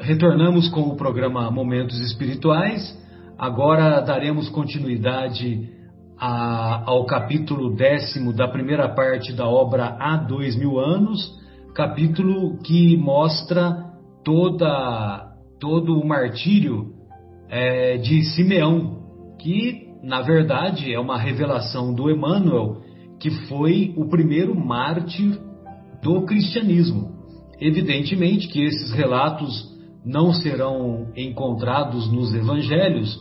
retornamos com o programa Momentos Espirituais. Agora daremos continuidade a, ao capítulo décimo da primeira parte da obra Há Dois Mil Anos, capítulo que mostra toda, todo o martírio é, de Simeão, que na verdade é uma revelação do Emmanuel, que foi o primeiro mártir do cristianismo. Evidentemente que esses relatos não serão encontrados nos evangelhos,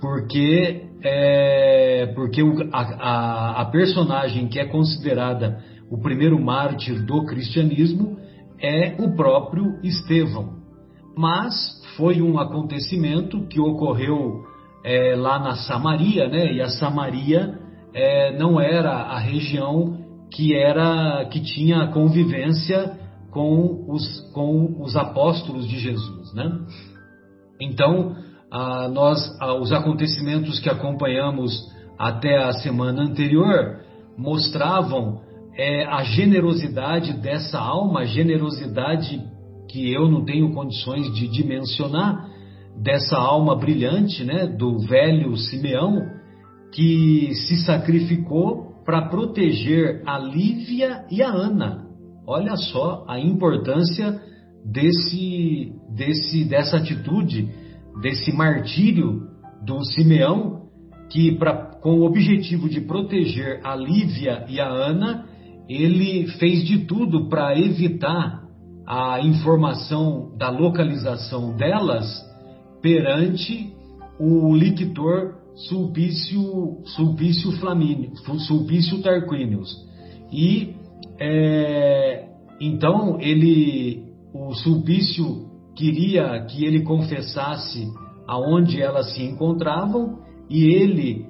porque, é, porque o, a, a, personagem que é considerada o primeiro mártir do cristianismo é o próprio Estevão. Mas foi um acontecimento que ocorreu é, lá na Samaria, né? E a Samaria é, não era a região que era que tinha convivência com os, com os apóstolos de Jesus, né? Então, a, nós, a, os acontecimentos que acompanhamos até a semana anterior mostravam é, a generosidade dessa alma, generosidade que eu não tenho condições de dimensionar, dessa alma brilhante, né, do velho Simeão, que se sacrificou para proteger a Lívia e a Ana. Olha só a importância desse, desse, dessa atitude, desse martírio do Simeão, que pra, com o objetivo de proteger a Lívia e a Ana, ele fez de tudo para evitar a informação da localização delas perante o lictor Sulpício, Sulpício Flamínio, Sulpício Tarquinius. E é, então ele, o Sulpício queria que ele confessasse aonde elas se encontravam e ele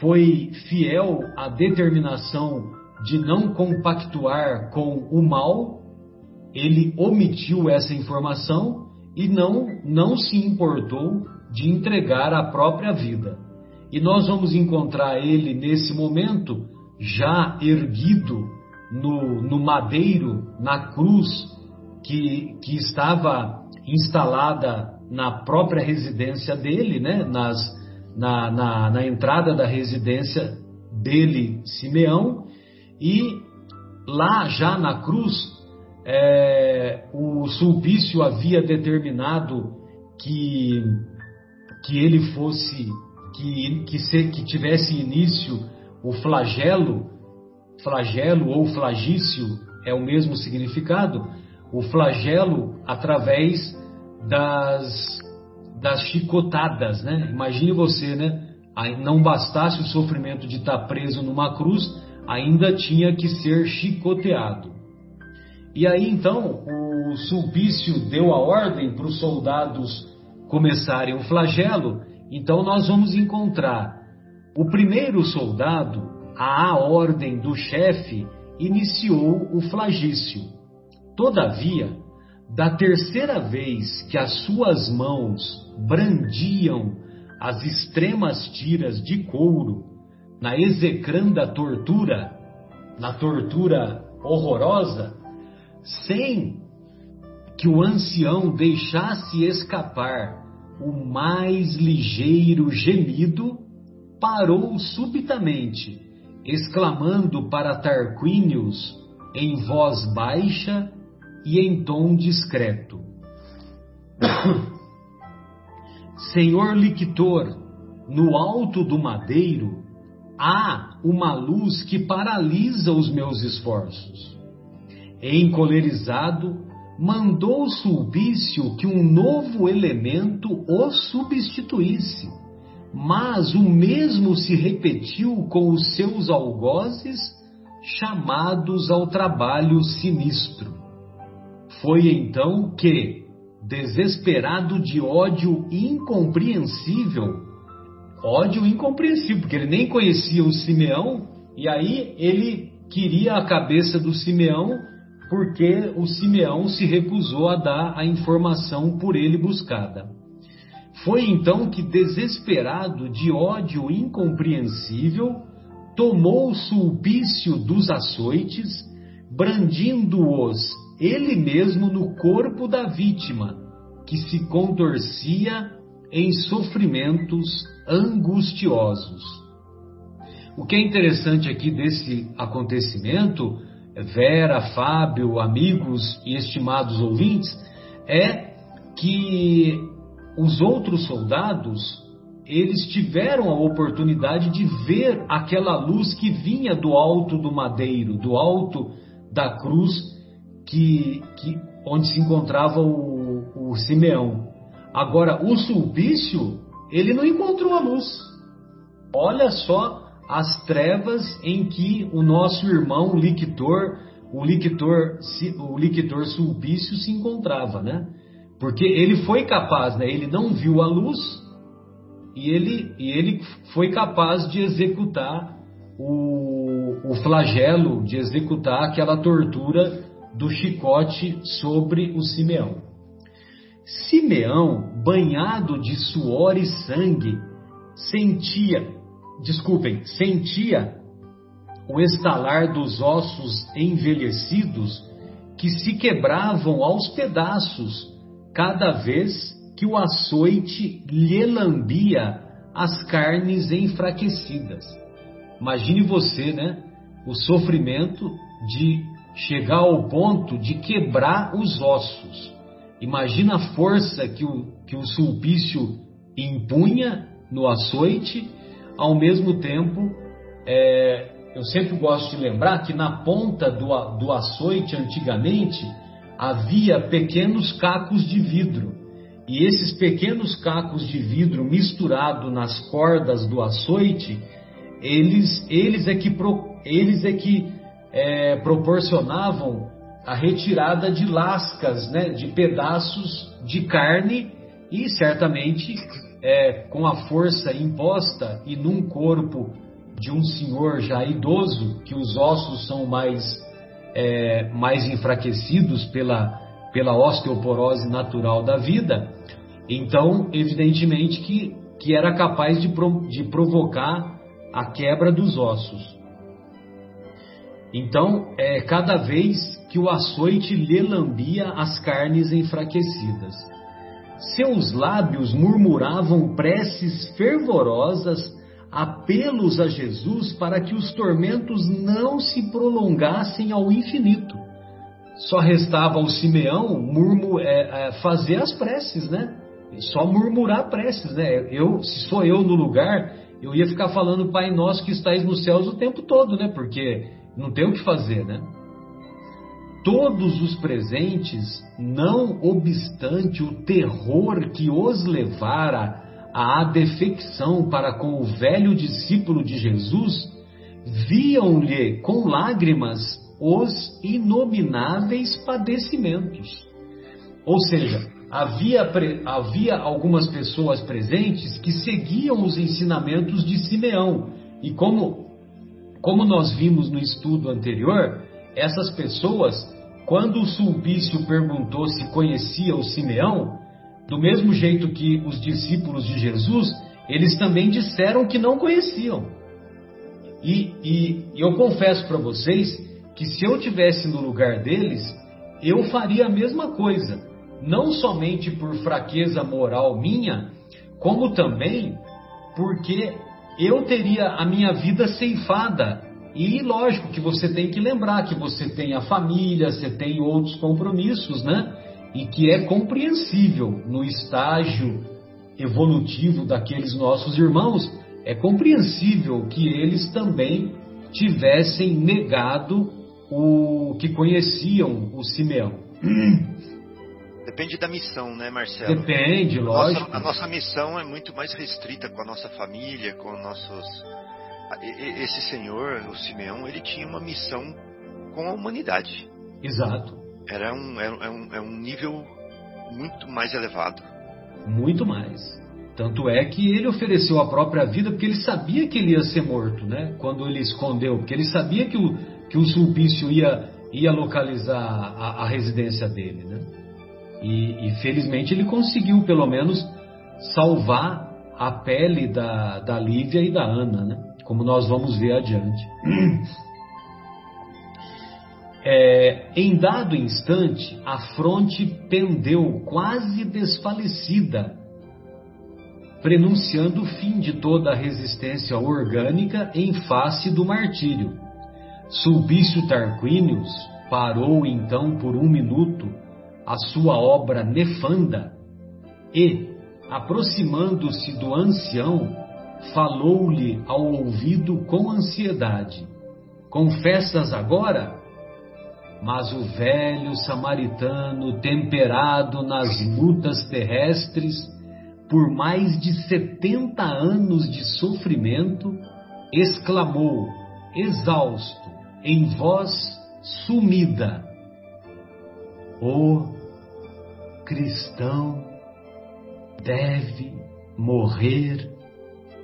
foi fiel à determinação de não compactuar com o mal, ele omitiu essa informação e não, não se importou de entregar a própria vida. E nós vamos encontrar ele nesse momento já erguido no, no madeiro, na cruz que, que estava instalada na própria residência dele, né? Nas, na, na, na entrada da residência dele, Simeão, e lá já na cruz, é, o Sulpício havia determinado que, que ele fosse, que, que, se, que tivesse início o flagelo, flagelo ou flagício é o mesmo significado, o flagelo através das, das chicotadas, né? Imagine você, né? Não bastasse o sofrimento de estar preso numa cruz, ainda tinha que ser chicoteado. E aí então o Sulpício deu a ordem para os soldados começarem o flagelo. Então nós vamos encontrar o primeiro soldado, a ordem do chefe, iniciou o flagício. Todavia, da terceira vez que as suas mãos brandiam as extremas tiras de couro na execranda tortura, na tortura horrorosa, sem que o ancião deixasse escapar o mais ligeiro gemido, parou subitamente, exclamando para Tarquínios em voz baixa e em tom discreto: Senhor lictor, no alto do madeiro há uma luz que paralisa os meus esforços. Encolerizado, mandou Sulpício que um novo elemento o substituísse, mas o mesmo se repetiu com os seus algozes, chamados ao trabalho sinistro. Foi então que, desesperado de ódio incompreensível, ódio incompreensível, porque ele nem conhecia o Simeão, e aí ele queria a cabeça do Simeão, porque o Simeão se recusou a dar a informação por ele buscada. Foi então que, desesperado de ódio incompreensível, tomou sulpício dos açoites, brandindo-os ele mesmo no corpo da vítima, que se contorcia em sofrimentos angustiosos. O que é interessante aqui desse acontecimento, Vera, Fábio, amigos e estimados ouvintes, é que os outros soldados eles tiveram a oportunidade de ver aquela luz que vinha do alto do madeiro, do alto da cruz que, que onde se encontrava o, o Simeão. Agora, o Sulpício, ele não encontrou a luz. Olha só as trevas em que o nosso irmão Lictor, o Lictor, o Lictor Sulpício se encontrava, né? Porque ele foi capaz, né? Ele não viu a luz e ele, e ele foi capaz de executar o, o flagelo, de executar aquela tortura do chicote sobre o Simeão. Simeão, banhado de suor e sangue, sentia, desculpem, sentia o estalar dos ossos envelhecidos que se quebravam aos pedaços cada vez que o açoite lhe lambia as carnes enfraquecidas. Imagine você, né? O sofrimento de chegar ao ponto de quebrar os ossos. Imagina a força que o, que o sulpício impunha no açoite, ao mesmo tempo, é, eu sempre gosto de lembrar que na ponta do, do açoite, antigamente, havia pequenos cacos de vidro. E esses pequenos cacos de vidro misturados nas cordas do açoite, eles, eles é que, pro, eles é que é, proporcionavam a retirada de lascas, né, de pedaços de carne e certamente é, com a força imposta e num corpo de um senhor já idoso, que os ossos são mais, é, mais enfraquecidos pela, pela osteoporose natural da vida, então, evidentemente que, que era capaz de, pro, de provocar a quebra dos ossos. Então, é, cada vez que o açoite lhe lambia as carnes enfraquecidas. Seus lábios murmuravam preces fervorosas, apelos a Jesus para que os tormentos não se prolongassem ao infinito só restava ao Simeão murmur, é, é, fazer as preces, né? Só murmurar preces, né? Eu, se sou eu no lugar, eu ia ficar falando Pai Nosso que estais nos céus o tempo todo, né? Porque não tem o que fazer, né? Todos os presentes, não obstante o terror que os levara à defecção para com o velho discípulo de Jesus, viam-lhe com lágrimas os inomináveis padecimentos. Ou seja, havia, havia algumas pessoas presentes que seguiam os ensinamentos de Simeão. E como, como nós vimos no estudo anterior, essas pessoas, quando o Sulpício perguntou se conhecia o Simeão, do mesmo jeito que os discípulos de Jesus, eles também disseram que não conheciam. E, e, eu confesso para vocês que se eu tivesse no lugar deles, eu faria a mesma coisa, não somente por fraqueza moral minha, como também porque eu teria a minha vida ceifada. E lógico que você tem que lembrar que você tem a família, você tem outros compromissos, né? E que é compreensível no estágio evolutivo daqueles nossos irmãos, é compreensível que eles também tivessem negado o que conheciam o Simeão. Depende da missão, né, Marcelo? Depende, lógico. Nossa, a nossa missão é muito mais restrita com a nossa família, com nossos. Esse senhor, o Simeão, ele tinha uma missão com a humanidade. Exato. Era um, é um, é um nível muito mais elevado. Muito mais. Tanto é que ele ofereceu a própria vida porque ele sabia que ele ia ser morto, né? Quando ele escondeu, porque ele sabia que o, que o Sulpício ia, ia localizar a, a residência dele, né? E, e, felizmente ele conseguiu pelo menos salvar a pele da, da Lívia e da Ana, né? Como nós vamos ver adiante. É, em dado instante, a fronte pendeu quase desfalecida, prenunciando o fim de toda a resistência orgânica em face do martírio. Sulpício Tarquinius parou então por um minuto a sua obra nefanda e, aproximando-se do ancião, falou-lhe ao ouvido com ansiedade: Confessas agora? Mas o velho samaritano, temperado nas lutas terrestres, por mais de setenta anos de sofrimento, exclamou, exausto, em voz sumida: O cristão deve morrer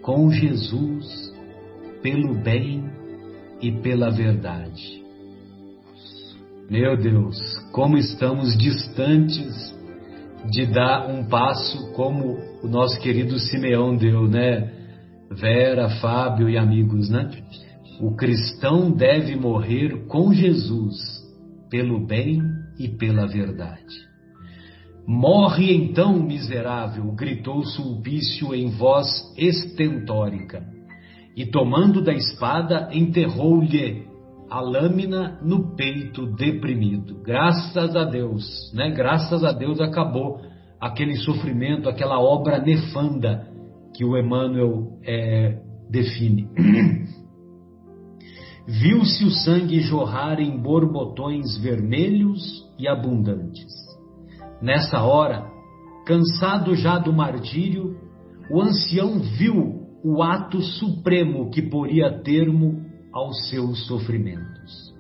com Jesus pelo bem e pela verdade. Meu Deus, como estamos distantes de dar um passo como o nosso querido Simeão deu, né? Vera, Fábio e amigos, né? O cristão deve morrer com Jesus pelo bem e pela verdade. Morre então, miserável! gritou Sulpício em voz estentórica. E tomando da espada, enterrou-lhe a lâmina no peito deprimido. Graças a Deus, né? Graças a Deus acabou aquele sofrimento, aquela obra nefanda que o Emmanuel é, define. Viu-se o sangue jorrar em borbotões vermelhos e abundantes. Nessa hora, cansado já do martírio, o ancião viu o ato supremo que poria termo aos seus sofrimentos.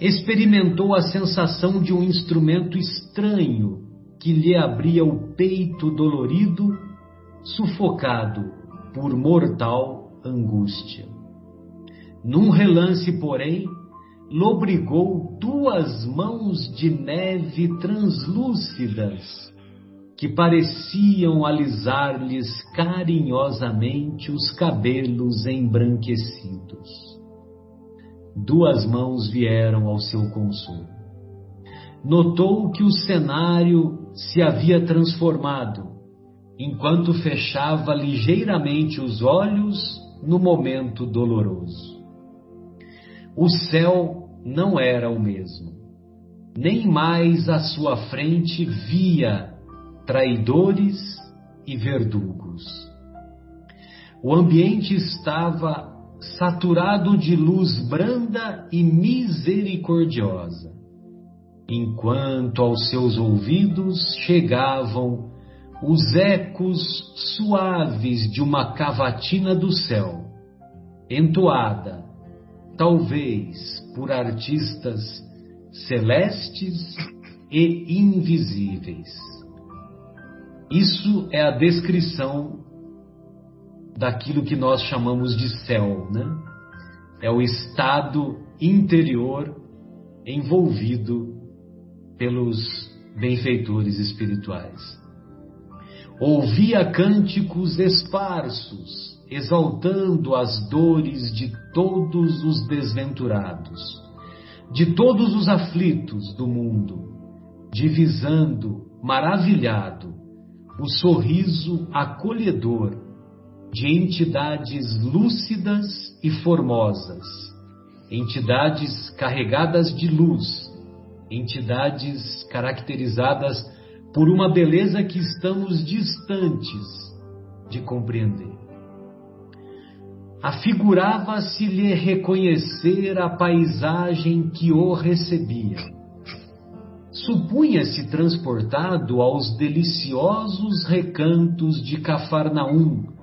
Experimentou a sensação de um instrumento estranho que lhe abria o peito dolorido, sufocado por mortal angústia. Num relance, porém, lobrigou duas mãos de neve translúcidas que pareciam alisar-lhes carinhosamente os cabelos embranquecidos. Duas mãos vieram ao seu consolo. Notou que o cenário se havia transformado, enquanto fechava ligeiramente os olhos no momento doloroso. O céu não era o mesmo. Nem mais à sua frente via traidores e verdugos. O ambiente estava saturado de luz branda e misericordiosa, enquanto aos seus ouvidos chegavam os ecos suaves de uma cavatina do céu, entoada, talvez por artistas celestes e invisíveis. Isso é a descrição daquilo que nós chamamos de céu, né? É o estado interior envolvido pelos benfeitores espirituais. Ouvia cânticos esparsos, exaltando as dores de todos os desventurados, de todos os aflitos do mundo, divisando, maravilhado, o sorriso acolhedor de entidades lúcidas e formosas, entidades carregadas de luz, entidades caracterizadas por uma beleza que estamos distantes de compreender. Afigurava-se-lhe reconhecer a paisagem que o recebia supunha-se transportado aos deliciosos recantos de Cafarnaum,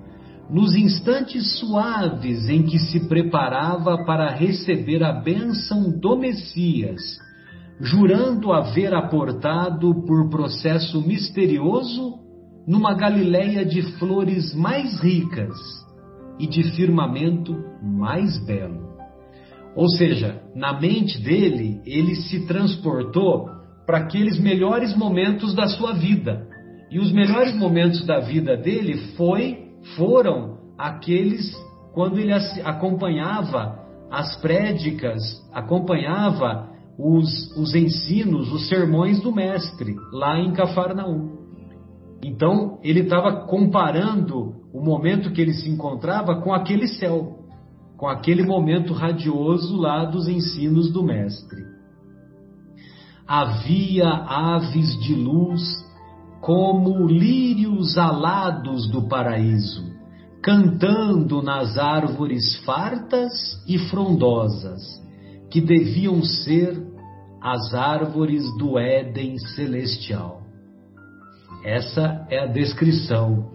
nos instantes suaves em que se preparava para receber a bênção do Messias, jurando haver aportado por processo misterioso numa Galileia de flores mais ricas e de firmamento mais belo. Ou seja, na mente dele, ele se transportou para aqueles melhores momentos da sua vida. E os melhores momentos da vida dele foi, foram aqueles quando ele acompanhava as prédicas, acompanhava os, os ensinos, os sermões do Mestre, lá em Cafarnaum. Então, ele estava comparando o momento que ele se encontrava com aquele céu, com aquele momento radioso lá dos ensinos do Mestre. Havia aves de luz como lírios alados do paraíso, cantando nas árvores fartas e frondosas, que deviam ser as árvores do Éden celestial. Essa é a descrição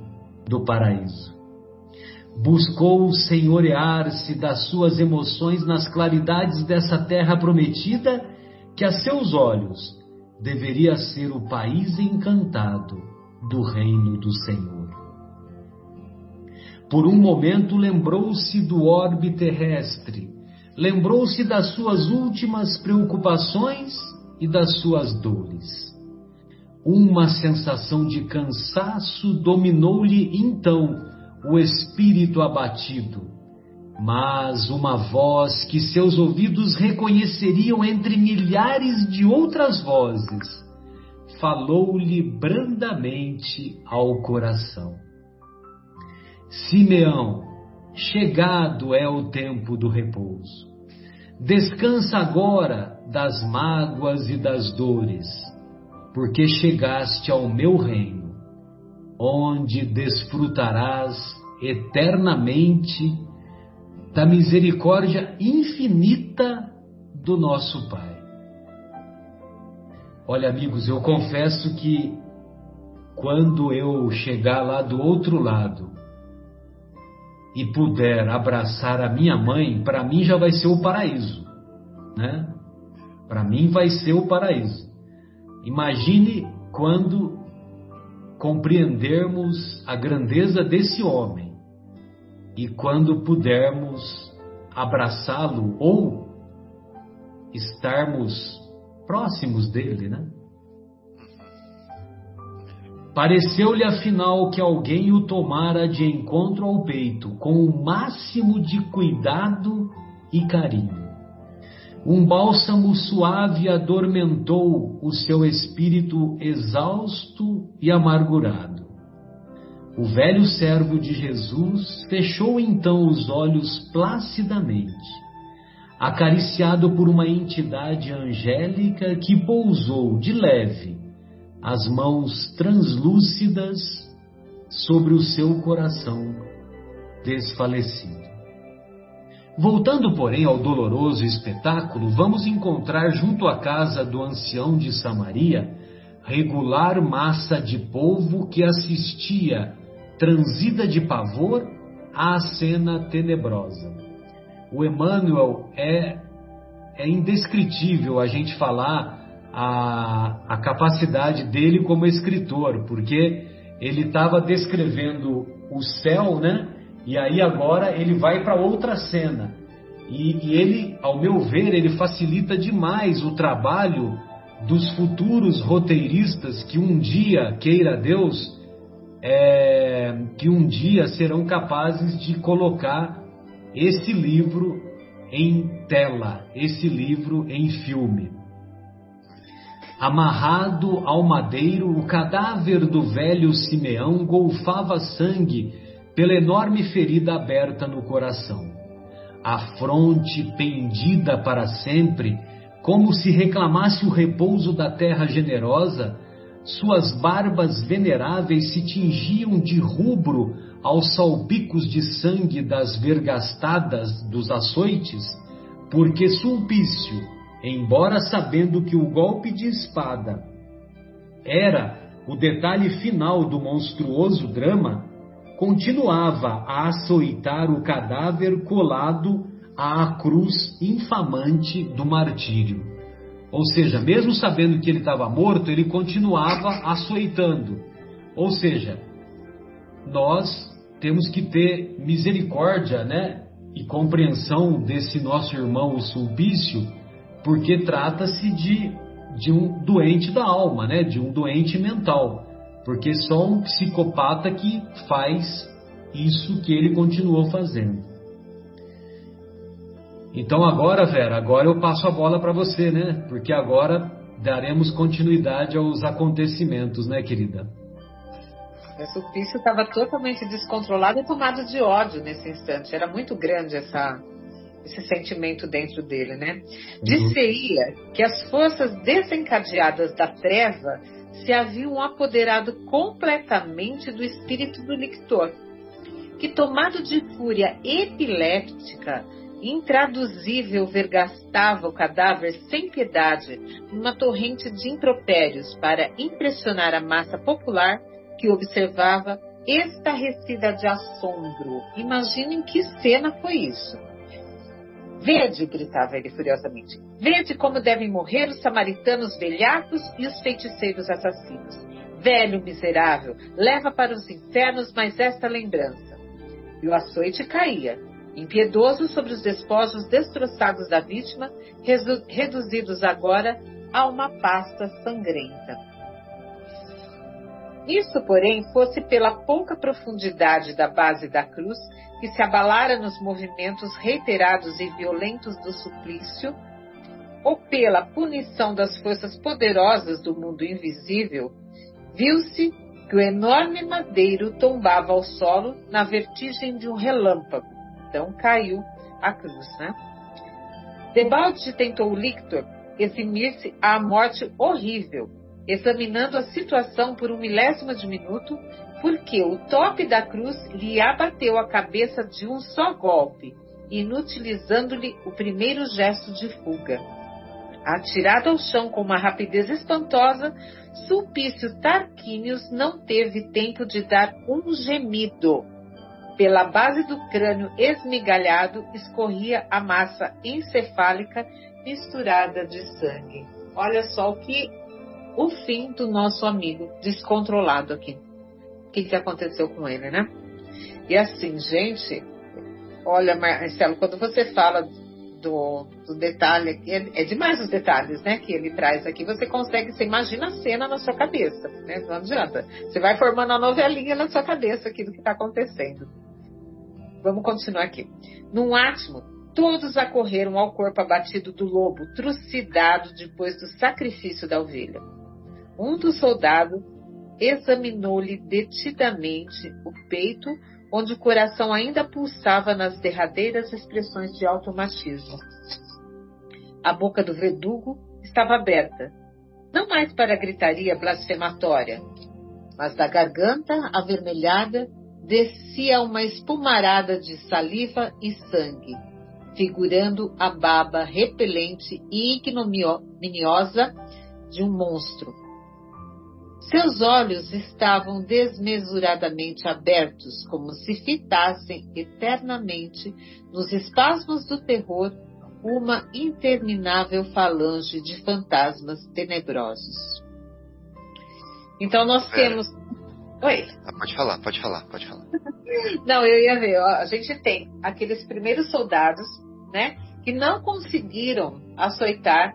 do paraíso. Buscou senhorear-se das suas emoções nas claridades dessa terra prometida, que a seus olhos deveria ser o país encantado do reino do Senhor. Por um momento lembrou-se do orbe terrestre, lembrou-se das suas últimas preocupações e das suas dores. Uma sensação de cansaço dominou-lhe então o espírito abatido, mas uma voz que seus ouvidos reconheceriam entre milhares de outras vozes falou-lhe brandamente ao coração. Simeão, chegado é o tempo do repouso. Descansa agora das mágoas e das dores, porque chegaste ao meu reino, onde desfrutarás eternamente da misericórdia infinita do nosso Pai. Olha, amigos, eu confesso que quando eu chegar lá do outro lado e puder abraçar a minha mãe, para mim já vai ser o paraíso, né? Para mim vai ser o paraíso. Imagine quando compreendermos a grandeza desse homem e quando pudermos abraçá-lo ou estarmos próximos dele, né? Pareceu-lhe afinal que alguém o tomara de encontro ao peito com o máximo de cuidado e carinho. Um bálsamo suave adormentou o seu espírito exausto e amargurado. O velho servo de Jesus fechou então os olhos placidamente, acariciado por uma entidade angélica que pousou de leve as mãos translúcidas sobre o seu coração desfalecido. Voltando, porém, ao doloroso espetáculo, vamos encontrar junto à casa do ancião de Samaria regular massa de povo que assistia, transida de pavor, à cena tenebrosa. O Emmanuel é, é indescritível a gente falar a, a capacidade dele como escritor, porque ele estava descrevendo o céu, né? E aí agora ele vai para outra cena. E, e, ele, ao meu ver, ele facilita demais o trabalho dos futuros roteiristas que um dia, queira Deus, é, que um dia serão capazes de colocar esse livro em tela, esse livro em filme. Amarrado ao madeiro, o cadáver do velho Simeão golfava sangue pela enorme ferida aberta no coração. A fronte pendida para sempre, como se reclamasse o repouso da terra generosa, suas barbas veneráveis se tingiam de rubro aos salpicos de sangue das vergastadas dos açoites, porque Sulpício, embora sabendo que o golpe de espada era o detalhe final do monstruoso drama, continuava a açoitar o cadáver colado à cruz infamante do martírio. Ou seja, mesmo sabendo que ele estava morto, ele continuava açoitando. Ou seja, nós temos que ter misericórdia, né? E compreensão desse nosso irmão o Sulpício, porque trata-se de, de um doente da alma, né? De um doente mental. Porque só um psicopata que faz isso que ele continuou fazendo. Então agora, Vera, agora eu passo a bola para você, né? Porque agora daremos continuidade aos acontecimentos, né, querida? O Sulpício estava totalmente descontrolado e tomado de ódio nesse instante. Era muito grande essa, esse sentimento dentro dele, né? Disse-ia que as forças desencadeadas da treva se haviam apoderado completamente do espírito do lictor, que tomado de fúria epiléptica, intraduzível vergastava o cadáver sem piedade numa torrente de impropérios para impressionar a massa popular que observava estarrecida de assombro. Imaginem que cena foi isso. Vede, gritava ele furiosamente, vede como devem morrer os samaritanos velhacos e os feiticeiros assassinos. Velho miserável, leva para os infernos mais esta lembrança. E o açoite caía, impiedoso sobre os despojos destroçados da vítima, reduzidos agora a uma pasta sangrenta. Isso, porém, fosse pela pouca profundidade da base da cruz que se abalara nos movimentos reiterados e violentos do suplício, ou pela punição das forças poderosas do mundo invisível, viu-se que o enorme madeiro tombava ao solo na vertigem de um relâmpago. Então caiu a cruz, né? Debalde tentou Lictor eximir-se à morte horrível, examinando a situação por um milésimo de minuto porque o tope da cruz lhe abateu a cabeça de um só golpe, inutilizando-lhe o primeiro gesto de fuga. Atirado ao chão com uma rapidez espantosa, Sulpício Tarquínios não teve tempo de dar um gemido. Pela base do crânio esmigalhado escorria a massa encefálica misturada de sangue. Olha só o que o fim do nosso amigo descontrolado aqui o que, que aconteceu com ele, né? E assim, gente, olha, Marcelo, quando você fala do, do detalhe, é, é, demais os detalhes, né, que ele traz aqui. Você consegue, você imagina a cena na sua cabeça, né? Não adianta. Você vai formando a novelinha na sua cabeça aqui do que está acontecendo. Vamos continuar aqui. Num átimo, todos acorreram ao corpo abatido do lobo, trucidado depois do sacrifício da ovelha. Um dos soldados examinou-lhe detidamente o peito, onde o coração ainda pulsava nas derradeiras expressões de automatismo. A boca do verdugo estava aberta, não mais para gritaria blasfematória, mas da garganta avermelhada descia uma espumarada de saliva e sangue, figurando a baba repelente e ignominiosa de um monstro seus olhos estavam desmesuradamente abertos, como se fitassem eternamente nos espasmos do terror uma interminável falange de fantasmas tenebrosos. Então nós temos. Oi. Ah, pode falar, pode falar, pode falar. não, eu ia ver. Ó, a gente tem aqueles primeiros soldados, né, que não conseguiram açoitar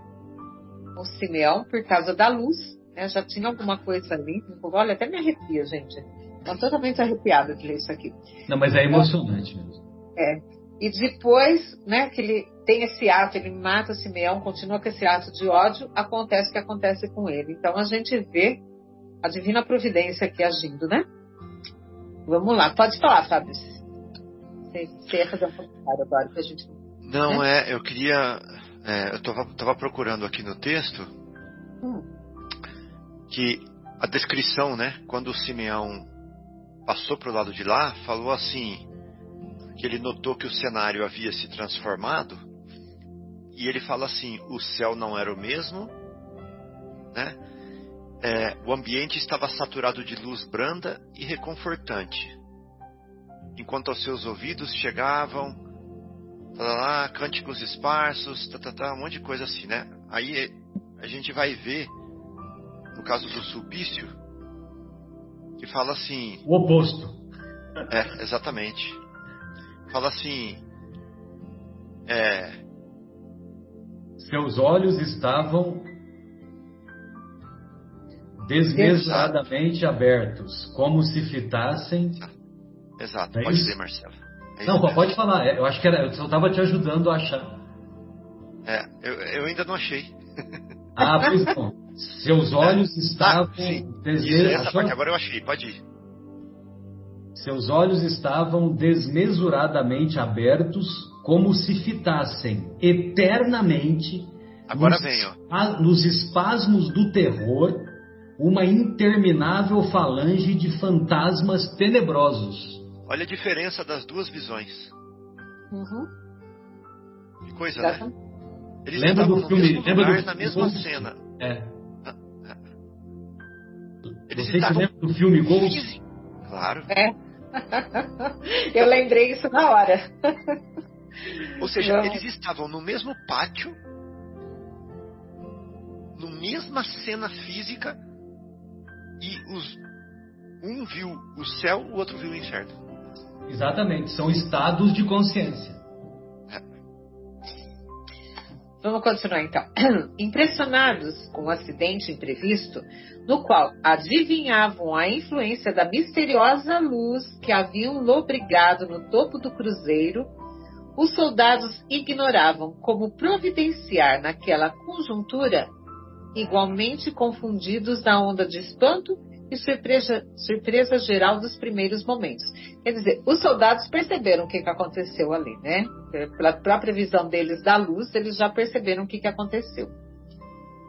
o Simeão por causa da luz, né? Já tinha alguma coisa ali. Olha, até me arrepia, gente. Estou totalmente arrepiada de ler isso aqui. Não, mas é emocionante mesmo. É. E depois, né, que ele tem esse ato, ele mata Simeão, continua com esse ato de ódio, acontece o que acontece com ele. Então a gente vê a divina providência aqui agindo, né? Vamos lá, pode falar, Fábio. Você, você ia fazer um comentário agora pra gente. Não, né? é, eu queria. É, eu estava procurando aqui no texto. Hum que a descrição, né, quando o Simeão passou para o lado de lá, falou assim, que ele notou que o cenário havia se transformado, e ele fala assim, o céu não era o mesmo, né? É, o ambiente estava saturado de luz branda e reconfortante, enquanto aos seus ouvidos chegavam lá, cânticos esparsos, tá, tá, tá, um monte de coisa assim, né? Aí a gente vai ver no caso do Sulpício, que fala assim. O oposto. É, exatamente. Fala assim. É. Seus olhos estavam desmesuradamente abertos, como se fitassem. Exato, é pode isso? dizer, Marcelo. É Não, pode falar. Eu acho que era, eu só estava te ajudando a achar. É, eu, eu ainda não achei. Ah, pois não. Seus olhos estavam. Ah, agora eu achei, pode ir. Seus olhos estavam desmesuradamente abertos, como se fitassem eternamente Agora nos, vem, ó. nos espasmos do terror uma interminável falange de fantasmas tenebrosos. Olha a diferença das duas visões. Uhum. Que coisa, né? Exatamente. Eles Lembra do filme- mesmo lembra lugar, do- na mesma do- cena. É. Eles Você estavam lembra do filme Ghost? Claro. Eu lembrei isso na hora. Ou seja, Não. eles estavam no mesmo pátio, no mesma cena física, e os, um viu o céu, o outro viu o inferno. Exatamente, são estados de consciência. Vamos continuar então. Impressionados com o acidente imprevisto, no qual adivinhavam a influência da misteriosa luz que haviam lobrigado no topo do cruzeiro, os soldados ignoravam como providenciar naquela conjuntura, igualmente confundidos na onda de espanto e surpresa, surpresa geral dos primeiros momentos. Quer dizer, os soldados perceberam o que, que aconteceu ali, né? Pela própria visão deles da luz, eles já perceberam o que, que aconteceu.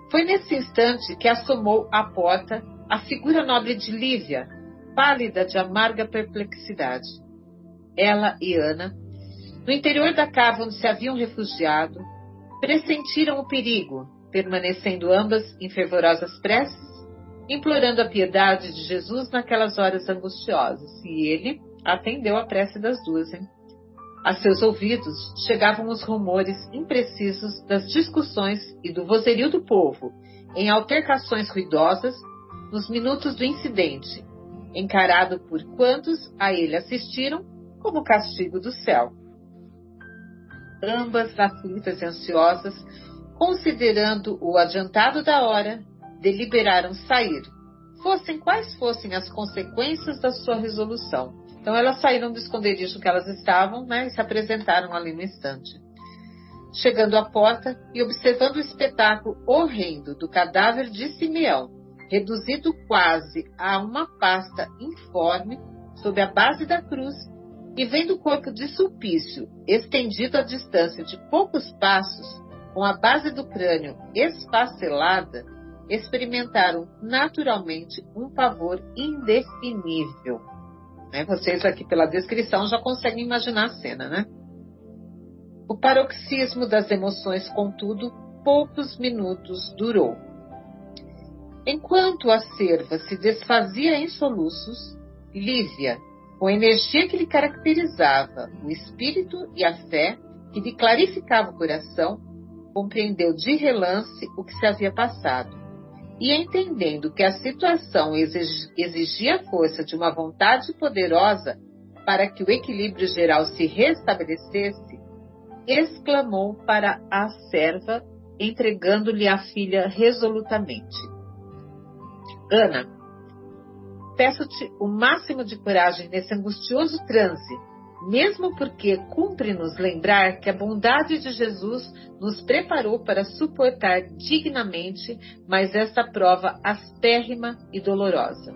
Foi nesse instante que assomou à porta a figura nobre de Lívia, pálida de amarga perplexidade. Ela e Ana, no interior da cava onde se haviam refugiado, pressentiram o perigo, permanecendo ambas em fervorosas preces, implorando a piedade de Jesus naquelas horas angustiosas. E ele atendeu a prece das duas. Hein? A seus ouvidos chegavam os rumores imprecisos das discussões e do vozerio do povo, em altercações ruidosas, nos minutos do incidente, encarado por quantos a ele assistiram como castigo do céu. Ambas aflitas e ansiosas, considerando o adiantado da hora, deliberaram sair, fossem quais fossem as consequências da sua resolução. Então elas saíram do esconderijo que elas estavam né, e se apresentaram ali no instante. Chegando à porta e observando o espetáculo horrendo do cadáver de Simeão, reduzido quase a uma pasta informe sob a base da cruz, e vendo o corpo de Sulpício estendido a distância de poucos passos, com a base do crânio esfacelada, experimentaram naturalmente um pavor indefinível. Né? Vocês aqui pela descrição já conseguem imaginar a cena, né? O paroxismo das emoções, contudo, poucos minutos durou. Enquanto a cerva se desfazia em soluços, Lívia, com a energia que lhe caracterizava, o espírito e a fé que lhe clarificava o coração, compreendeu de relance o que se havia passado. E entendendo que a situação exigia a força de uma vontade poderosa para que o equilíbrio geral se restabelecesse, exclamou para a serva, entregando-lhe a filha resolutamente: Ana, peço-te o máximo de coragem nesse angustioso transe, mesmo porque cumpre-nos lembrar que a bondade de Jesus nos preparou para suportar dignamente mais esta prova aspérrima e dolorosa.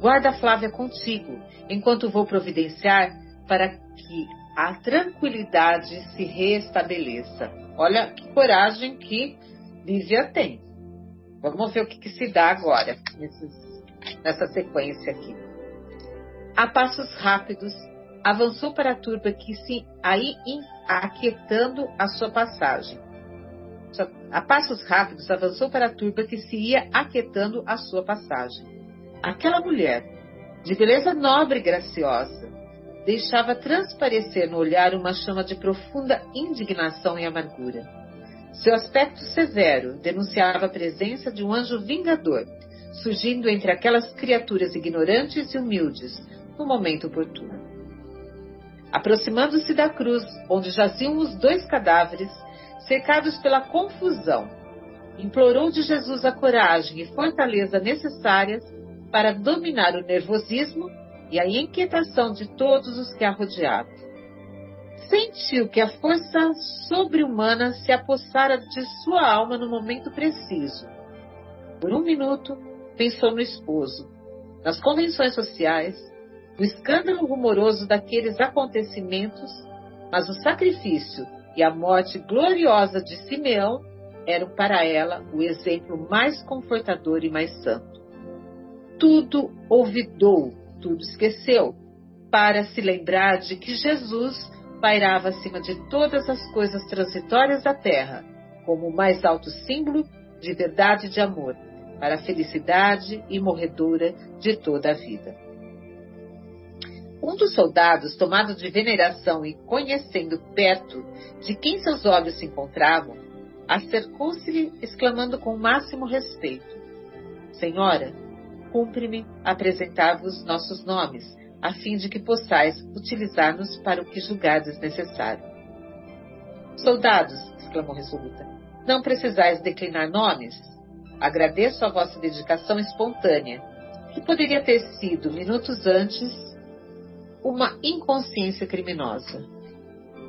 Guarda Flávia contigo, enquanto vou providenciar para que a tranquilidade se restabeleça. Olha que coragem que Lívia tem. Vamos ver o que, que se dá agora, nesses, nessa sequência aqui. A passos rápidos, avançou para a turba que se aí aquietando a sua passagem. A passos rápidos avançou para a turba que se ia aquietando a sua passagem. Aquela mulher, de beleza nobre e graciosa, deixava transparecer no olhar uma chama de profunda indignação e amargura. Seu aspecto severo denunciava a presença de um anjo vingador, surgindo entre aquelas criaturas ignorantes e humildes no momento oportuno. Aproximando-se da cruz, onde jaziam os dois cadáveres, cercados pela confusão, implorou de Jesus a coragem e fortaleza necessárias para dominar o nervosismo e a inquietação de todos os que a rodeavam. sentiu que a força sobre-humana se apossara de sua alma no momento preciso. Por um minuto, pensou no esposo, nas convenções sociais, no escândalo rumoroso daqueles acontecimentos, mas o sacrifício e a morte gloriosa de Simeão eram para ela o exemplo mais confortador e mais santo. Tudo olvidou, tudo esqueceu, para se lembrar de que Jesus pairava acima de todas as coisas transitórias da terra, como o mais alto símbolo de verdade e de amor, para a felicidade imorredora de toda a vida. Um dos soldados, tomado de veneração e conhecendo perto de quem seus olhos se encontravam, acercou-se-lhe, exclamando com o máximo respeito: Senhora, cumpre-me apresentar-vos nossos nomes, a fim de que possais utilizar-nos para o que julgardes necessário. Soldados, exclamou resoluta, não precisais declinar nomes. Agradeço a vossa dedicação espontânea, que poderia ter sido, minutos antes, uma inconsciência criminosa.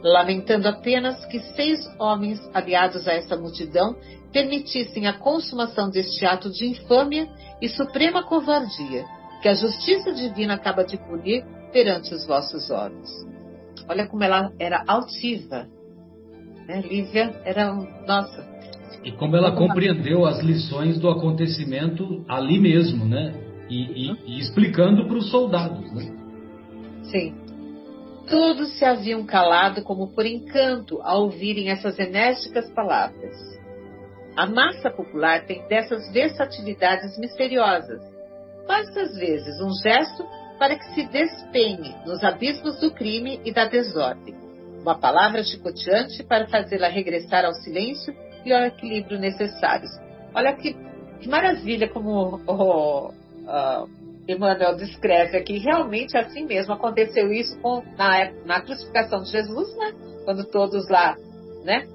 Lamentando apenas que seis homens aliados a essa multidão permitissem a consumação deste ato de infâmia e suprema covardia, que a justiça divina acaba de punir perante os vossos olhos. Olha como ela era altiva. Né? Lívia era, nossa. E como ela compreendeu as lições do acontecimento ali mesmo, né? E, e, e explicando para os soldados, né? Sim. Todos se haviam calado como por encanto ao ouvirem essas enérgicas palavras. A massa popular tem dessas versatilidades misteriosas. Basta às vezes um gesto para que se despenhe nos abismos do crime e da desordem. Uma palavra chicoteante para fazê-la regressar ao silêncio e ao equilíbrio necessários. Olha que, que maravilha como oh, oh, Emmanuel descreve aqui, realmente assim mesmo aconteceu isso com, na, na crucificação de Jesus, né? Quando todos lá, né?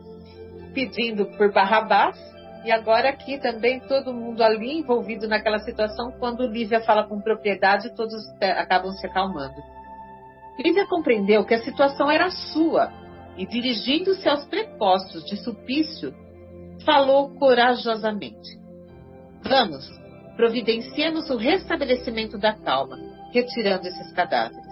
Pedindo por Barrabás, e agora aqui também todo mundo ali envolvido naquela situação, quando Lívia fala com propriedade, todos acabam se acalmando. Lívia compreendeu que a situação era sua e, dirigindo-se aos prepostos de Supício, falou corajosamente: Vamos, providenciemos o restabelecimento da calma, retirando esses cadáveres.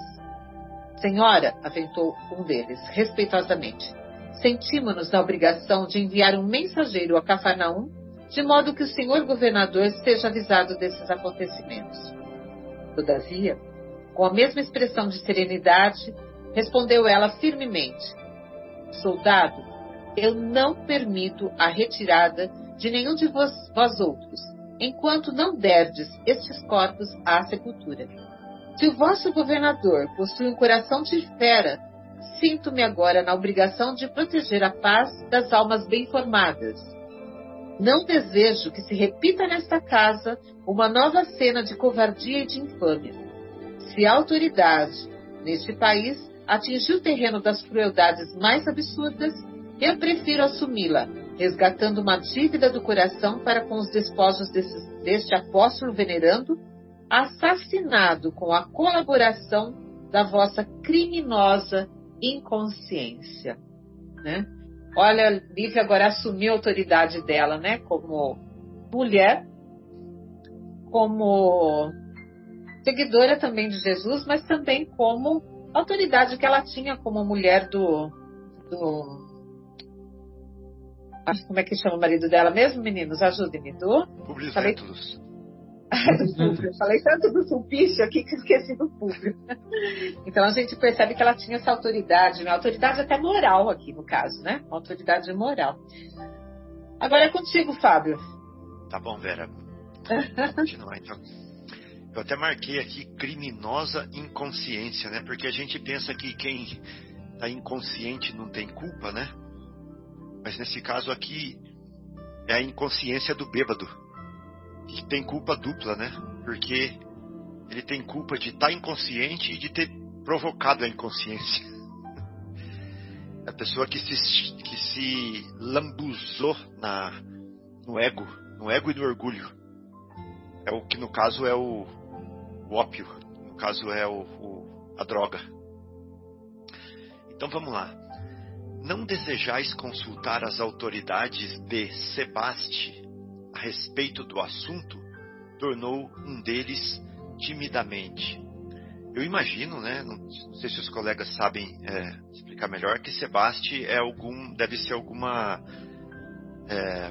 Senhora, aventou um deles, respeitosamente, sentimos-nos na obrigação de enviar um mensageiro a Cafarnaum, de modo que o senhor governador seja avisado desses acontecimentos. Todavia, com a mesma expressão de serenidade, respondeu ela firmemente: Soldado, eu não permito a retirada de nenhum de vós, vós outros, enquanto não derdes estes corpos à sepultura. Se o vosso governador possui um coração de fera, sinto-me agora na obrigação de proteger a paz das almas bem formadas. Não desejo que se repita nesta casa uma nova cena de covardia e de infâmia. Se a autoridade neste país atingiu o terreno das crueldades mais absurdas, eu prefiro assumi-la resgatando uma dívida do coração para com os despojos desse, deste apóstolo venerando, assassinado com a colaboração da vossa criminosa inconsciência. Né? Olha, Lívia agora assumiu a autoridade dela, né, como mulher, como seguidora também de Jesus, mas também como autoridade que ela tinha como mulher do, do como é que chama o marido dela mesmo, meninos? Ajudem-me, do? Publius Falei... Lentulus. Falei tanto do sulpício aqui que esqueci do público. Então a gente percebe que ela tinha essa autoridade, uma autoridade até moral aqui no caso, né? Uma autoridade moral. Agora é contigo, Fábio. Tá bom, Vera. Vamos continuar então. Eu até marquei aqui criminosa inconsciência, né? Porque a gente pensa que quem tá inconsciente não tem culpa, né? Mas nesse caso aqui é a inconsciência do bêbado, que tem culpa dupla, né? Porque ele tem culpa de estar tá inconsciente e de ter provocado a inconsciência. É a pessoa que se, que se lambuzou na, no ego, no ego e no orgulho. É o que no caso é o, o ópio, no caso é o, o, a droga. Então vamos lá. Não desejais consultar as autoridades de Sebaste a respeito do assunto? Tornou um deles timidamente. Eu imagino, né? Não sei se os colegas sabem é, explicar melhor que Sebaste é algum, deve ser alguma é,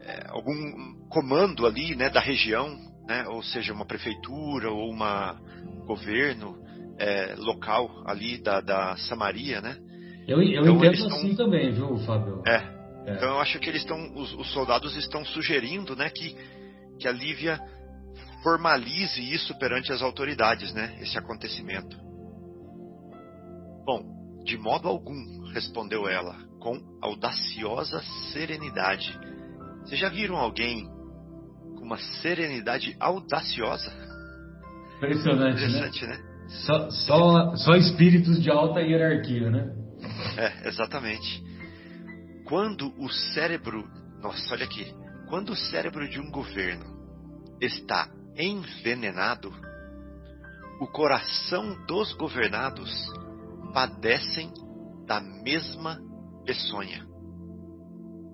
é, algum comando ali, né, da região, né? Ou seja, uma prefeitura ou uma um governo é, local ali da, da Samaria, né? Eu, eu então, entendo assim estão... também, viu, Fábio? É. é. Então eu acho que eles estão, os, os, soldados estão sugerindo, né, que, que a Lívia formalize isso perante as autoridades, né, esse acontecimento. Bom, de modo algum, respondeu ela, com audaciosa serenidade. Vocês já viram alguém com uma serenidade audaciosa? Impressionante, né? Interessante, né? né? Só, só, só espíritos de alta hierarquia, né? É, exatamente. Quando o cérebro. Nossa, olha aqui. Quando o cérebro de um governo está envenenado, o coração dos governados padecem da mesma peçonha,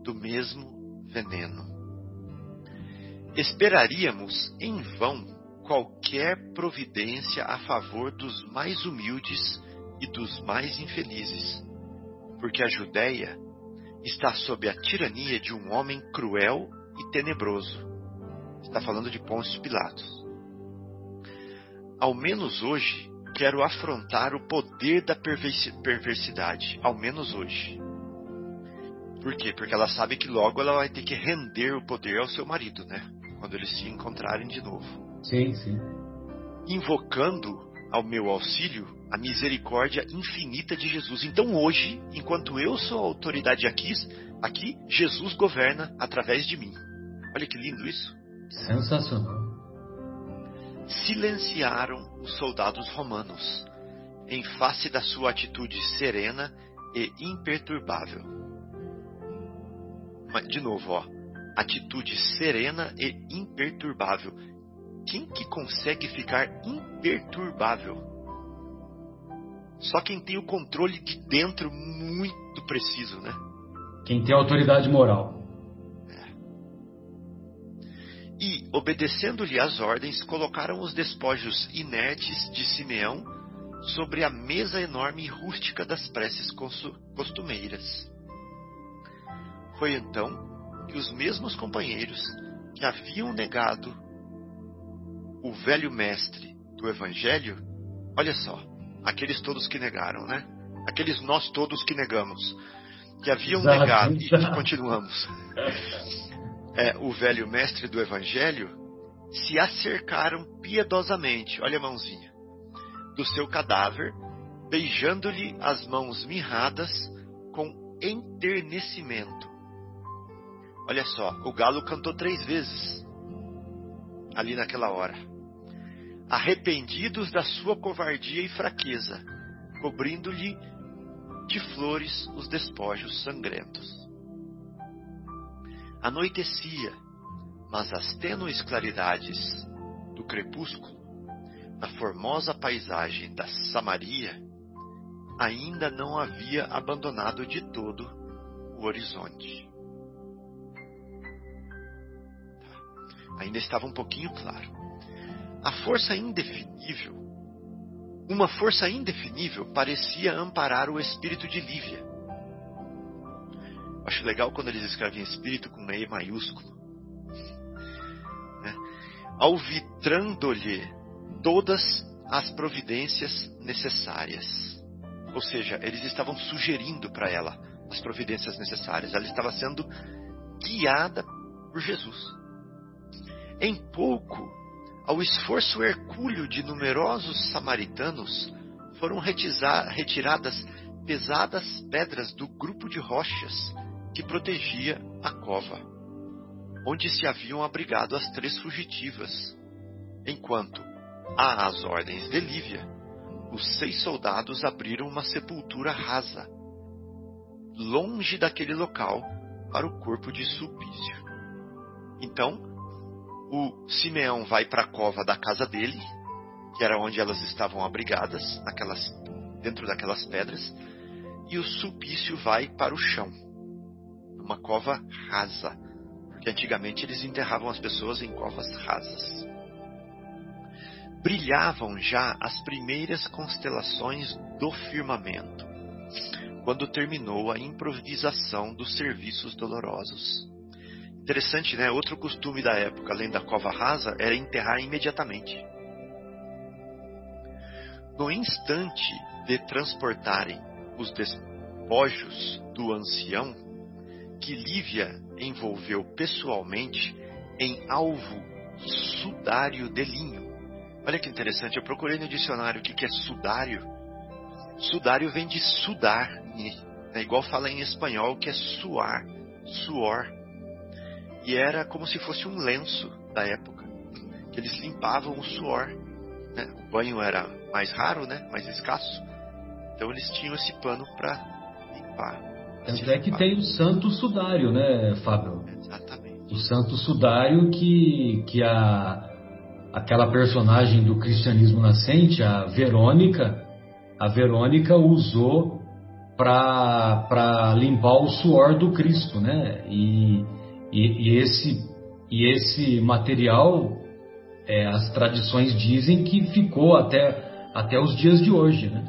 do mesmo veneno. Esperaríamos em vão qualquer providência a favor dos mais humildes e dos mais infelizes, porque a Judéia está sob a tirania de um homem cruel e tenebroso. Está falando de Pôncio Pilatos. Ao menos hoje, quero afrontar o poder da perversidade. Ao menos hoje. Por quê? Porque ela sabe que logo ela vai ter que render o poder ao seu marido, né? Quando eles se encontrarem de novo. Sim, sim. Invocando ao meu auxílio a misericórdia infinita de Jesus. Então hoje, enquanto eu sou a autoridade aqui, aqui Jesus governa através de mim. Olha que lindo isso. Sensacional. Silenciaram os soldados romanos em face da sua atitude serena e imperturbável. De novo, ó, atitude serena e imperturbável. Quem que consegue ficar imperturbável? Só quem tem o controle de dentro muito preciso, né? Quem tem autoridade moral. É. E, obedecendo-lhe as ordens, colocaram os despojos inertes de Simeão sobre a mesa enorme e rústica das preces costumeiras. Foi então que os mesmos companheiros que haviam negado o velho mestre do Evangelho, olha só, aqueles todos que negaram, né? Aqueles nós todos que negamos, que haviam exato, negado exato. e continuamos. É, o velho mestre do Evangelho se acercaram piedosamente, olha a mãozinha, do seu cadáver, beijando-lhe as mãos mirradas com enternecimento. Olha só, o galo cantou três vezes ali naquela hora arrependidos da sua covardia e fraqueza, cobrindo-lhe de flores os despojos sangrentos. Anoitecia, mas as tênues claridades do crepúsculo, na formosa paisagem da Samaria, ainda não havia abandonado de todo o horizonte. Tá. Ainda estava um pouquinho claro a força indefinível, uma força indefinível parecia amparar o espírito de Lívia. Acho legal quando eles escrevem espírito com E maiúsculo. Né? Alvitrando-lhe todas as providências necessárias. Ou seja, eles estavam sugerindo para ela as providências necessárias. Ela estava sendo guiada por Jesus. Em pouco ao esforço hercúleo de numerosos samaritanos, foram retiradas pesadas pedras do grupo de rochas que protegia a cova, onde se haviam abrigado as três fugitivas, enquanto, às ordens de Lívia, os seis soldados abriram uma sepultura rasa, longe daquele local, para o corpo de Sulpício. Então, o Simeão vai para a cova da casa dele, que era onde elas estavam abrigadas, naquelas dentro daquelas pedras, e o sulpício vai para o chão, numa cova rasa, que antigamente eles enterravam as pessoas em covas rasas. Brilhavam já as primeiras constelações do firmamento, quando terminou a improvisação dos serviços dolorosos. Interessante, né? Outro costume da época, além da cova rasa, era enterrar imediatamente. No instante de transportarem os despojos do ancião, que Lívia envolveu pessoalmente em alvo sudário de linho. Olha que interessante, eu procurei no dicionário o que é sudário. Sudário vem de sudar, é igual fala em espanhol que é suar, suor. E era como se fosse um lenço da época, que eles limpavam o suor. Né? O banho era mais raro, né? mais escasso. Então eles tinham esse pano para limpar. Tanto é que tem o santo sudário, né, Fábio? Exatamente. O santo sudário que, que a, aquela personagem do cristianismo nascente, a Verônica, a Verônica usou para limpar o suor do Cristo, né? E, e, e esse, e esse material, é, as tradições dizem que ficou até, até os dias de hoje, né?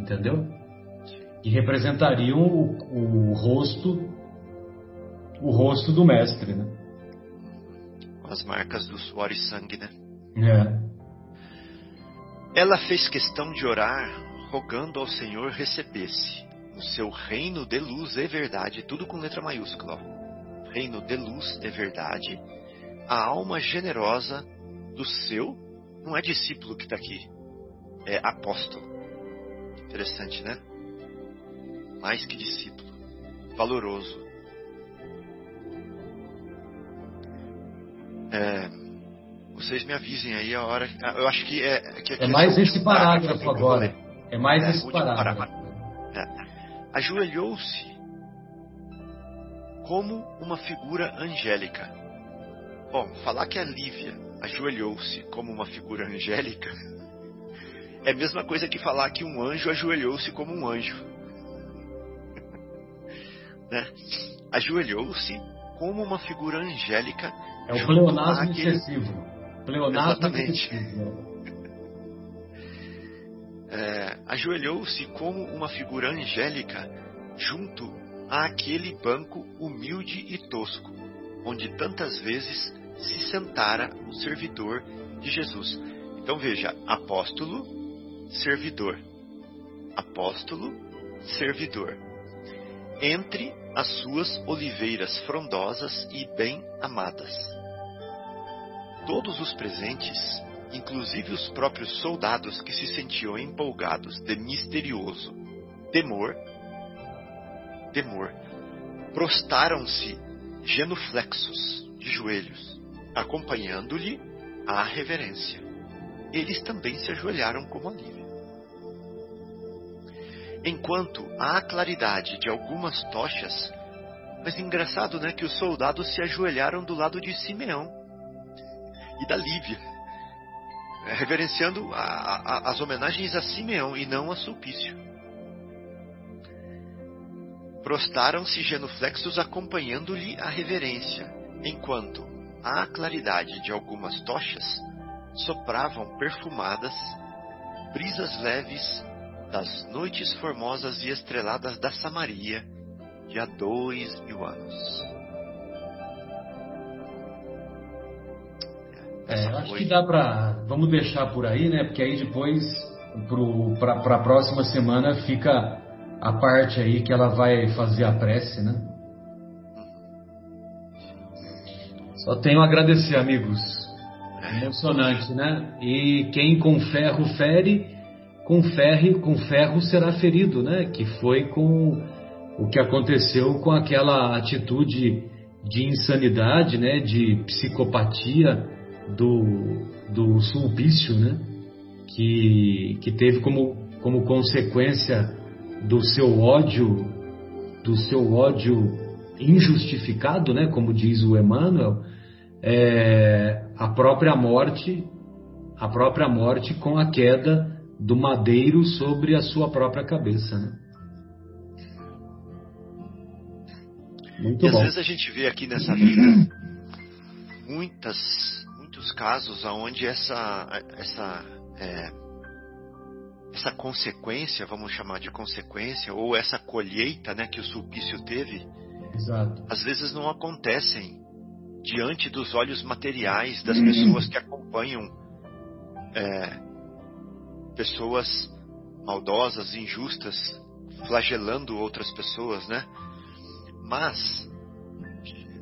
Entendeu? Que representariam o, o rosto o rosto do mestre, né? As marcas do suor e sangue, né? É. Ela fez questão de orar, rogando ao Senhor recebesse no seu reino de luz e verdade, tudo com letra maiúscula. Reino de luz e verdade, a alma generosa do seu, não é discípulo que está aqui, é apóstolo. Interessante, né? Mais que discípulo, valoroso. É, vocês me avisem aí a hora. Eu acho que é. Que é mais esse parágrafo agora. É mais é, esse parágrafo. parágrafo. É. Ajoelhou-se como uma figura angélica. Bom, falar que a Lívia ajoelhou-se como uma figura angélica é a mesma coisa que falar que um anjo ajoelhou-se como um anjo. né? Ajoelhou-se como uma figura angélica. É o pleonasmo excessivo. Pleonasmo Exatamente. É, Ajoelhou-se como uma figura angélica junto àquele banco humilde e tosco, onde tantas vezes se sentara o servidor de Jesus. Então veja, apóstolo, servidor. Apóstolo, servidor. Entre as suas oliveiras frondosas e bem amadas todos os presentes, inclusive os próprios soldados que se sentiam empolgados de misterioso temor, temor, prostaram-se genuflexos de joelhos, acompanhando-lhe a reverência. Eles também se ajoelharam como alívio. Enquanto a claridade de algumas tochas, mas engraçado, né, que os soldados se ajoelharam do lado de Simeão e da Lívia, reverenciando a, a, as homenagens a Simeão e não a Sulpício. Prostaram-se genuflexos acompanhando-lhe a reverência, enquanto, à claridade de algumas tochas, sopravam perfumadas brisas leves das noites formosas e estreladas da Samaria de há dois mil anos. É, acho que dá para. Vamos deixar por aí, né? Porque aí depois, para a próxima semana, fica a parte aí que ela vai fazer a prece, né? Só tenho a agradecer, amigos. Emocionante, né? E quem com ferro fere, com ferro, com ferro será ferido, né? Que foi com o que aconteceu com aquela atitude de insanidade, né? De psicopatia do, do Sulpício, né? que, que teve como, como consequência do seu ódio, do seu ódio injustificado, né? como diz o Emmanuel, é, a própria morte, a própria morte com a queda do madeiro sobre a sua própria cabeça. Né? Muito e bom. às vezes a gente vê aqui nessa vida muitas, muitos casos onde essa, essa, é, essa consequência, vamos chamar de consequência, ou essa colheita né, que o sulpício teve, Exato. às vezes não acontecem diante dos olhos materiais das pessoas que acompanham é, pessoas maldosas, injustas, flagelando outras pessoas, né? Mas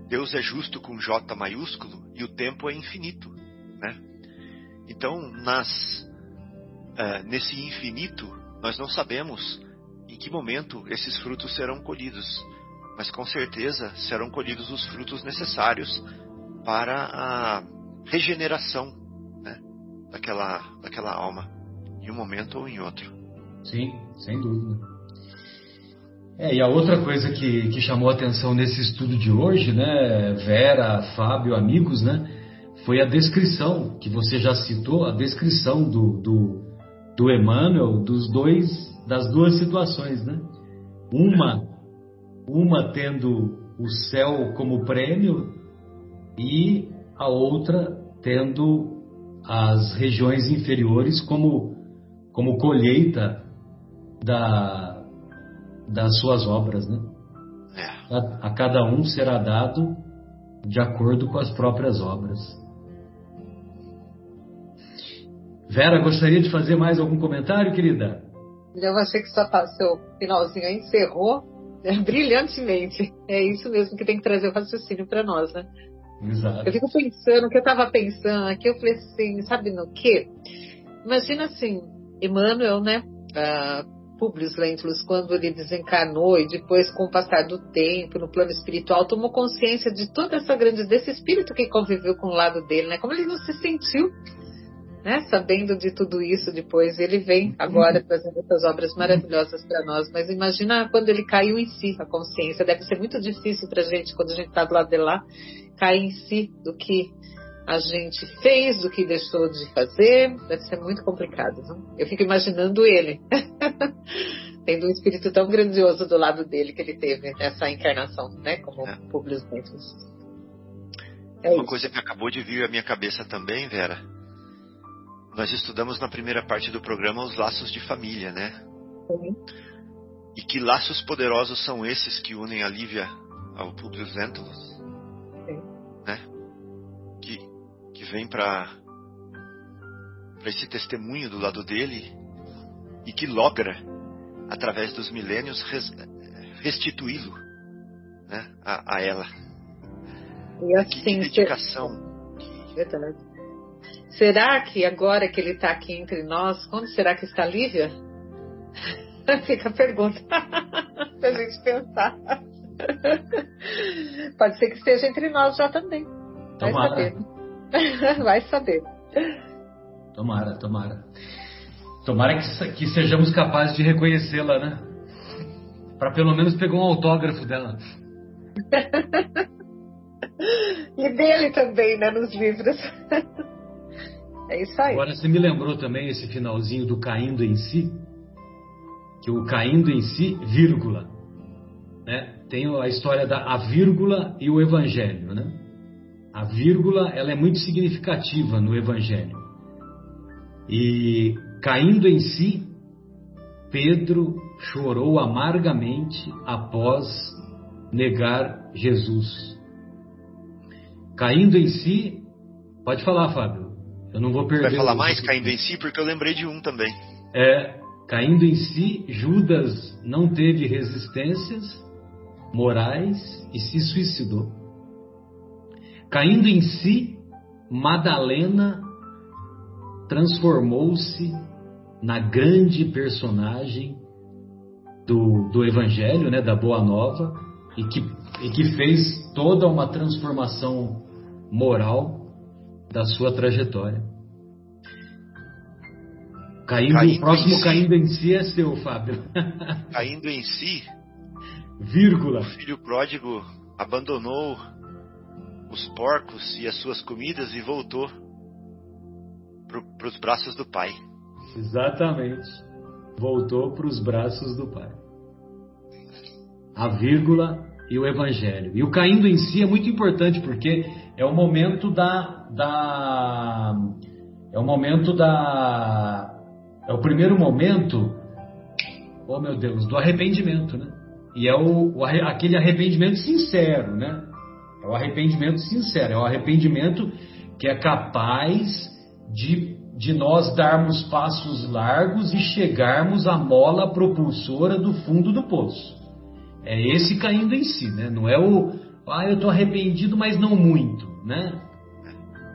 Deus é justo com J maiúsculo e o tempo é infinito, né? Então, nas, uh, nesse infinito, nós não sabemos em que momento esses frutos serão colhidos, mas com certeza serão colhidos os frutos necessários para a regeneração né, daquela, daquela alma, em um momento ou em outro. Sim, sem dúvida. É, e a outra coisa que, que chamou a atenção nesse estudo de hoje, né, Vera, Fábio, amigos, né, foi a descrição que você já citou, a descrição do, do, do Emmanuel dos dois, das duas situações, né? Uma, uma tendo o céu como prêmio e a outra tendo as regiões inferiores como, como colheita da, das suas obras, né? É. A, a cada um será dado de acordo com as próprias obras. Vera, gostaria de fazer mais algum comentário, querida? Eu achei que só seu finalzinho aí encerrou né, brilhantemente. É isso mesmo que tem que trazer o raciocínio para nós, né? Exato. Eu fico pensando, o que eu estava pensando aqui, eu falei assim, sabe no quê? Imagina assim, Emmanuel, né? Uh, Publius Lentulus, quando ele desencarnou e depois, com o passar do tempo, no plano espiritual, tomou consciência de toda essa grande, desse espírito que conviveu com o lado dele, né? Como ele não se sentiu, né? Sabendo de tudo isso depois. Ele vem agora trazendo essas obras maravilhosas para nós, mas imagina quando ele caiu em si, a consciência. Deve ser muito difícil para a gente, quando a gente está do lado de lá, cair em si do que a gente fez, do que deixou de fazer. Deve ser muito complicado. Não? Eu fico imaginando ele, tendo um espírito tão grandioso do lado dele que ele teve nessa encarnação, né? Como é. Publius Ventus. É Uma isso. coisa que acabou de vir à minha cabeça também, Vera. Nós estudamos na primeira parte do programa os laços de família, né? Sim. E que laços poderosos são esses que unem a Lívia ao Publius Lentulus? Sim. Né? que vem para esse testemunho do lado dele e que logra, através dos milênios, restituí-lo né, a, a, ela. E assim, que dedicação. Verdade. Será que agora que ele está aqui entre nós, quando será que está Lívia? Fica a pergunta para a gente pensar. Pode ser que esteja entre nós já também. Vai Tomara. saber. Vai saber. Tomara, tomara. Tomara que, que sejamos capazes de reconhecê-la, né? Para pelo menos pegar um autógrafo dela. e dele também, né? Nos livros. É isso aí. Agora, você me lembrou também esse finalzinho do caindo em si? Que o caindo em si, vírgula. Né? Tem a história da a vírgula e o evangelho, né? A vírgula ela é muito significativa no Evangelho. E caindo em si, Pedro chorou amargamente após negar Jesus. Caindo em si, pode falar, Fábio. Eu não vou perder. Vai falar mais caindo em si porque eu lembrei de um também. É, caindo em si, Judas não teve resistências morais e se suicidou. Caindo em si, Madalena transformou-se na grande personagem do, do Evangelho, né, da Boa Nova, e que, e que fez toda uma transformação moral da sua trajetória. Caindo, caindo o próximo em caindo si. em si é seu, Fábio. caindo em si, vírgula. O filho pródigo abandonou os porcos e as suas comidas e voltou para os braços do pai. Exatamente. Voltou para os braços do Pai. A vírgula e o Evangelho. E o caindo em si é muito importante porque é o momento da, da é o momento da é o primeiro momento, oh meu Deus, do arrependimento, né? E é o, o aquele arrependimento sincero, né? É o arrependimento sincero, é o arrependimento que é capaz de, de nós darmos passos largos e chegarmos à mola propulsora do fundo do poço. É esse caindo em si, né? Não é o, ah, eu estou arrependido, mas não muito, né?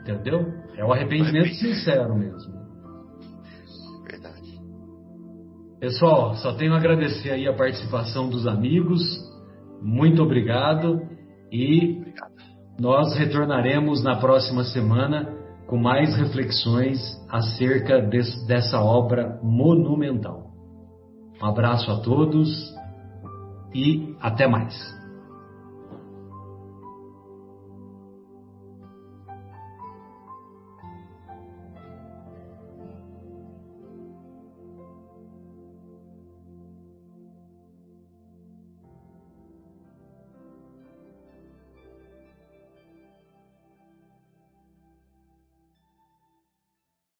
Entendeu? É o arrependimento sincero mesmo. Verdade. Pessoal, só tenho a agradecer aí a participação dos amigos. Muito obrigado e nós retornaremos na próxima semana com mais reflexões acerca dessa obra monumental. Um abraço a todos e até mais.